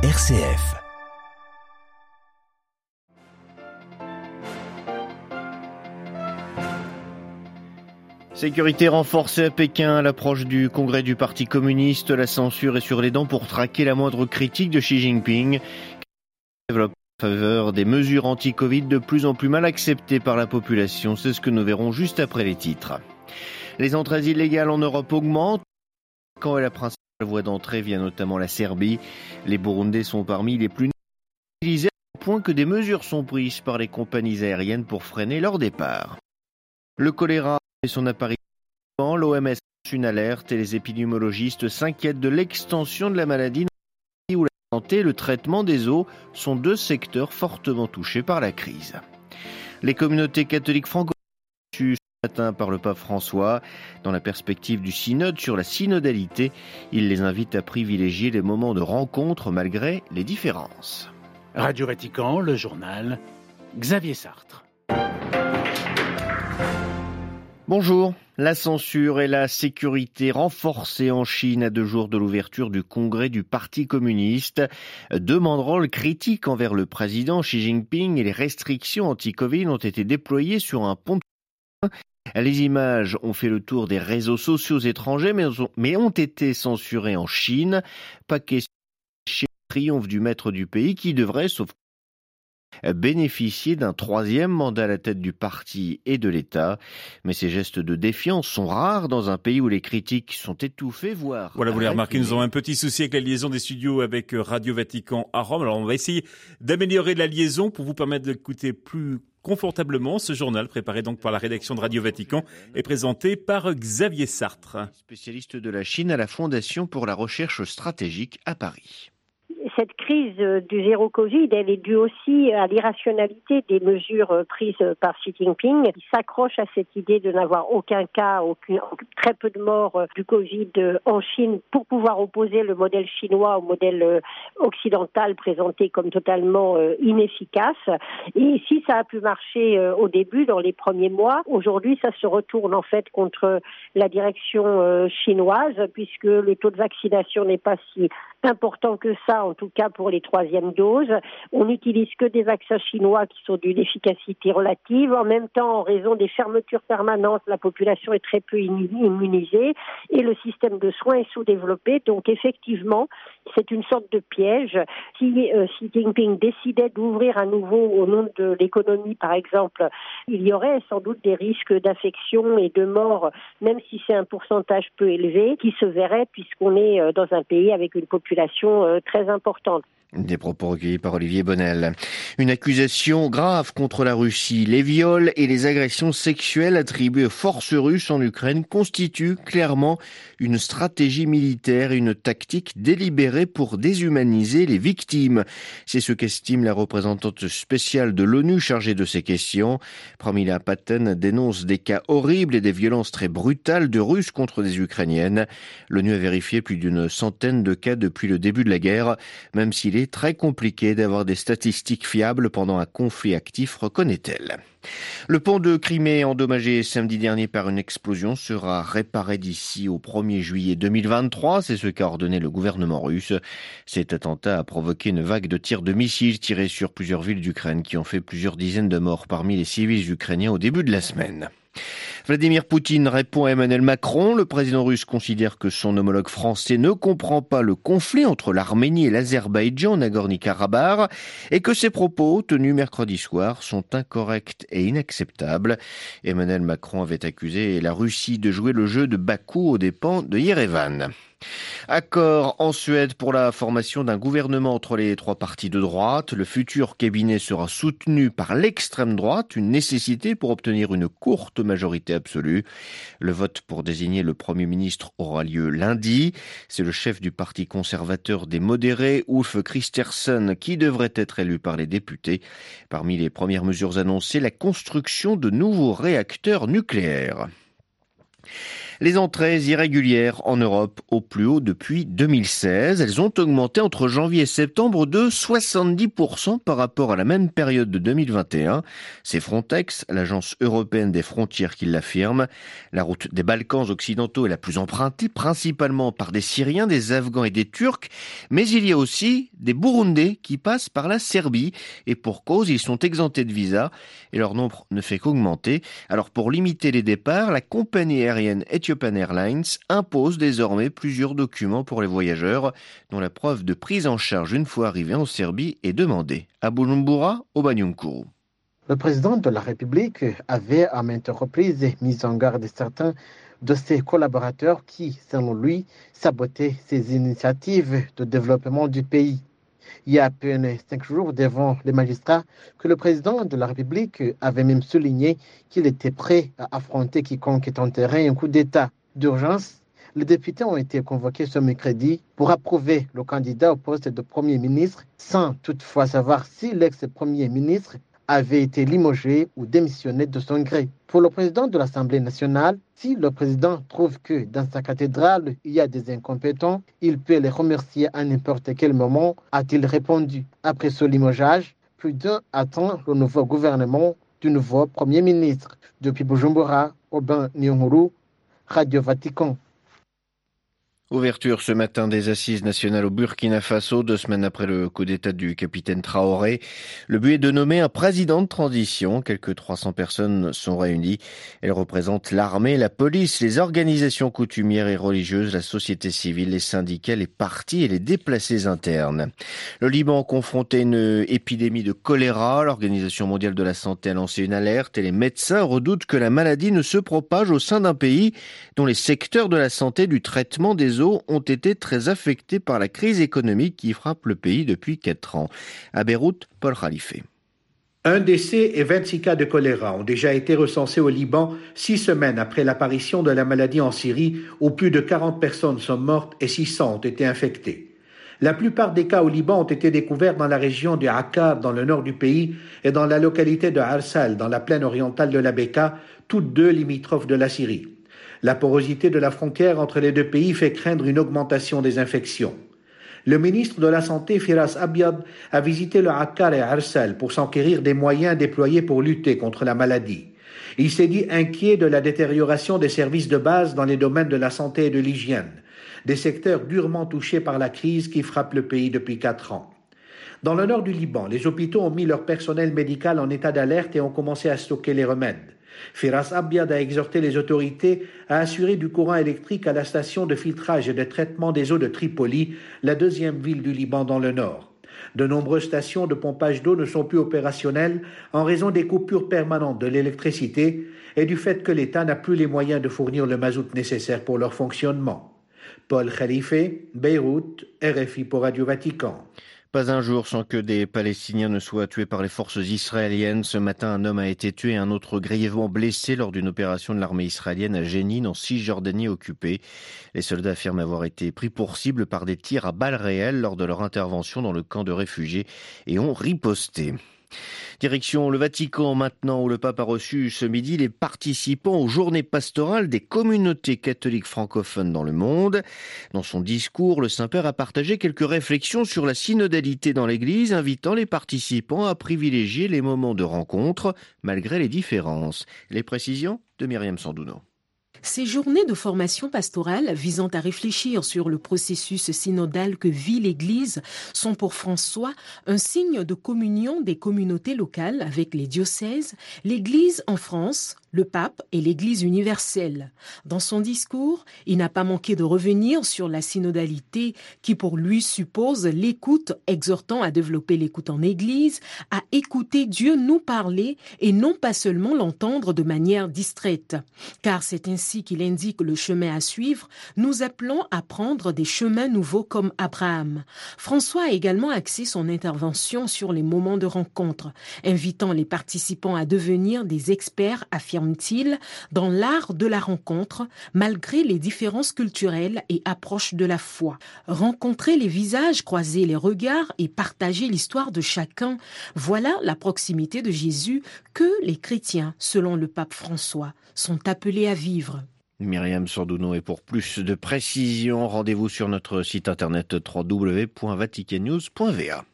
RCF. Sécurité renforcée à Pékin à l'approche du congrès du Parti communiste. La censure est sur les dents pour traquer la moindre critique de Xi Jinping. Développe en faveur des mesures anti-Covid de plus en plus mal acceptées par la population. C'est ce que nous verrons juste après les titres. Les entrées illégales en Europe augmentent. Quand est la principale voie d'entrée via notamment la Serbie, les Burundais sont parmi les plus utilisés au point que des mesures sont prises par les compagnies aériennes pour freiner leur départ. Le choléra et son apparition, l'OMS une alerte et les épidémiologistes s'inquiètent de l'extension de la maladie où la santé et le traitement des eaux sont deux secteurs fortement touchés par la crise. Les communautés catholiques francophones matin par le pape François. Dans la perspective du synode sur la synodalité, il les invite à privilégier les moments de rencontre malgré les différences. Radio Vatican, le journal, Xavier Sartre. Bonjour. La censure et la sécurité renforcées en Chine à deux jours de l'ouverture du congrès du Parti communiste. Deux banderoles critiques envers le président Xi Jinping et les restrictions anti-Covid ont été déployées sur un pont de les images ont fait le tour des réseaux sociaux étrangers, mais ont été censurées en Chine. Pas question triomphe du maître du pays qui devrait, sauf bénéficier d'un troisième mandat à la tête du parti et de l'État. Mais ces gestes de défiance sont rares dans un pays où les critiques sont étouffées, voire... Voilà, vous l'avez remarqué, nous avons un petit souci avec la liaison des studios avec euh, Radio Vatican à Rome. Alors on va essayer d'améliorer la liaison pour vous permettre d'écouter plus confortablement ce journal préparé donc par la rédaction de Radio Vatican et présenté par Xavier Sartre. Spécialiste de la Chine à la Fondation pour la recherche stratégique à Paris cette crise du zéro Covid, elle est due aussi à l'irrationalité des mesures prises par Xi Jinping, qui s'accroche à cette idée de n'avoir aucun cas, aucun, très peu de morts du Covid en Chine pour pouvoir opposer le modèle chinois au modèle occidental présenté comme totalement inefficace. Et si ça a pu marcher au début, dans les premiers mois, aujourd'hui, ça se retourne en fait contre la direction chinoise, puisque le taux de vaccination n'est pas si important que ça, en tout cas pour les troisièmes doses. On n'utilise que des vaccins chinois qui sont d'une efficacité relative. En même temps, en raison des fermetures permanentes, la population est très peu immunisée et le système de soins est sous-développé. Donc effectivement, c'est une sorte de piège. Si euh, Xi Jinping décidait d'ouvrir à nouveau au nom de l'économie, par exemple, il y aurait sans doute des risques d'infection et de mort, même si c'est un pourcentage peu élevé, qui se verrait puisqu'on est euh, dans un pays avec une population euh, très importante. Des propos recueillis par Olivier Bonnel. Une accusation grave contre la Russie. Les viols et les agressions sexuelles attribuées aux forces russes en Ukraine constituent clairement une stratégie militaire et une tactique délibérée pour déshumaniser les victimes. C'est ce qu'estime la représentante spéciale de l'ONU chargée de ces questions. Pramila Patten dénonce des cas horribles et des violences très brutales de Russes contre des Ukrainiennes. L'ONU a vérifié plus d'une centaine de cas depuis le début de la guerre, même s'il est très compliqué d'avoir des statistiques fiables pendant un conflit actif, reconnaît-elle. Le pont de Crimée, endommagé samedi dernier par une explosion, sera réparé d'ici au 1er juillet 2023. C'est ce qu'a ordonné le gouvernement russe. Cet attentat a provoqué une vague de tirs de missiles tirés sur plusieurs villes d'Ukraine qui ont fait plusieurs dizaines de morts parmi les civils ukrainiens au début de la semaine. Vladimir Poutine répond à Emmanuel Macron. Le président russe considère que son homologue français ne comprend pas le conflit entre l'Arménie et l'Azerbaïdjan, Nagorno-Karabakh, et que ses propos, tenus mercredi soir, sont incorrects et inacceptables. Emmanuel Macron avait accusé la Russie de jouer le jeu de Bakou aux dépens de Yerevan. Accord en Suède pour la formation d'un gouvernement entre les trois partis de droite. Le futur cabinet sera soutenu par l'extrême droite, une nécessité pour obtenir une courte majorité absolue. Le vote pour désigner le Premier ministre aura lieu lundi. C'est le chef du parti conservateur des modérés, Ulf Christersen, qui devrait être élu par les députés. Parmi les premières mesures annoncées, la construction de nouveaux réacteurs nucléaires. Les entrées irrégulières en Europe au plus haut depuis 2016. Elles ont augmenté entre janvier et septembre de 70% par rapport à la même période de 2021. C'est Frontex, l'agence européenne des frontières, qui l'affirme. La route des Balkans occidentaux est la plus empruntée, principalement par des Syriens, des Afghans et des Turcs. Mais il y a aussi des Burundais qui passent par la Serbie. Et pour cause, ils sont exemptés de visa et leur nombre ne fait qu'augmenter. Alors pour limiter les départs, la compagnie aérienne Ethiopian Airlines impose désormais plusieurs documents pour les voyageurs, dont la preuve de prise en charge une fois arrivés en Serbie est demandée. À Bujumbura, au Banyunkuru. Le président de la République avait à maintes reprises mis en garde certains de ses collaborateurs qui, selon lui, sabotaient ses initiatives de développement du pays. Il y a à peine cinq jours devant les magistrats que le président de la République avait même souligné qu'il était prêt à affronter quiconque tenterait un coup d'État d'urgence. Les députés ont été convoqués ce mercredi pour approuver le candidat au poste de Premier ministre sans toutefois savoir si l'ex-premier ministre avait été limogé ou démissionné de son gré. Pour le président de l'Assemblée nationale, si le président trouve que dans sa cathédrale, il y a des incompétents, il peut les remercier à n'importe quel moment, a-t-il répondu. Après ce limogeage, plus d'un attend le nouveau gouvernement du nouveau Premier ministre. Depuis Bujumbura, Aubin Nyonguru, Radio Vatican. Ouverture ce matin des assises nationales au Burkina Faso, deux semaines après le coup d'état du capitaine Traoré. Le but est de nommer un président de transition. Quelques 300 personnes sont réunies. Elles représentent l'armée, la police, les organisations coutumières et religieuses, la société civile, les syndicats, les partis et les déplacés internes. Le Liban confronté à une épidémie de choléra. L'Organisation mondiale de la santé a lancé une alerte et les médecins redoutent que la maladie ne se propage au sein d'un pays dont les secteurs de la santé, du traitement des ont été très affectés par la crise économique qui frappe le pays depuis quatre ans. À Beyrouth, Paul Khalife. Un décès et 26 cas de choléra ont déjà été recensés au Liban six semaines après l'apparition de la maladie en Syrie, où plus de 40 personnes sont mortes et 600 ont été infectées. La plupart des cas au Liban ont été découverts dans la région de Akkad, dans le nord du pays, et dans la localité de Arsal, dans la plaine orientale de la Beka, toutes deux limitrophes de la Syrie. La porosité de la frontière entre les deux pays fait craindre une augmentation des infections. Le ministre de la Santé, Firas Abiad, a visité le Akkar et Arsal pour s'enquérir des moyens déployés pour lutter contre la maladie. Il s'est dit inquiet de la détérioration des services de base dans les domaines de la santé et de l'hygiène, des secteurs durement touchés par la crise qui frappe le pays depuis quatre ans. Dans le nord du Liban, les hôpitaux ont mis leur personnel médical en état d'alerte et ont commencé à stocker les remèdes. Firas Abiad a exhorté les autorités à assurer du courant électrique à la station de filtrage et de traitement des eaux de Tripoli, la deuxième ville du Liban dans le nord. De nombreuses stations de pompage d'eau ne sont plus opérationnelles en raison des coupures permanentes de l'électricité et du fait que l'État n'a plus les moyens de fournir le mazout nécessaire pour leur fonctionnement. Paul Khalife, Beyrouth, RFI pour Radio Vatican. Pas un jour sans que des Palestiniens ne soient tués par les forces israéliennes. Ce matin, un homme a été tué et un autre grièvement blessé lors d'une opération de l'armée israélienne à Jénine, en Cisjordanie occupée. Les soldats affirment avoir été pris pour cible par des tirs à balles réelles lors de leur intervention dans le camp de réfugiés et ont riposté. Direction le Vatican maintenant où le pape a reçu ce midi les participants aux journées pastorales des communautés catholiques francophones dans le monde. Dans son discours, le Saint-Père a partagé quelques réflexions sur la synodalité dans l'Église, invitant les participants à privilégier les moments de rencontre malgré les différences. Les précisions de Myriam Sandouno. Ces journées de formation pastorale visant à réfléchir sur le processus synodal que vit l'Église sont pour François un signe de communion des communautés locales avec les diocèses, l'Église en France, le pape et l'Église universelle. Dans son discours, il n'a pas manqué de revenir sur la synodalité qui pour lui suppose l'écoute, exhortant à développer l'écoute en Église, à écouter Dieu nous parler et non pas seulement l'entendre de manière distraite. Car c'est ainsi qu'il indique le chemin à suivre, nous appelons à prendre des chemins nouveaux comme Abraham. François a également axé son intervention sur les moments de rencontre, invitant les participants à devenir des experts affirmés dans l'art de la rencontre, malgré les différences culturelles et approches de la foi. Rencontrer les visages, croiser les regards et partager l'histoire de chacun, voilà la proximité de Jésus que les chrétiens, selon le pape François, sont appelés à vivre. Myriam Sordouno et pour plus de précisions, rendez-vous sur notre site internet www.vaticannews.va.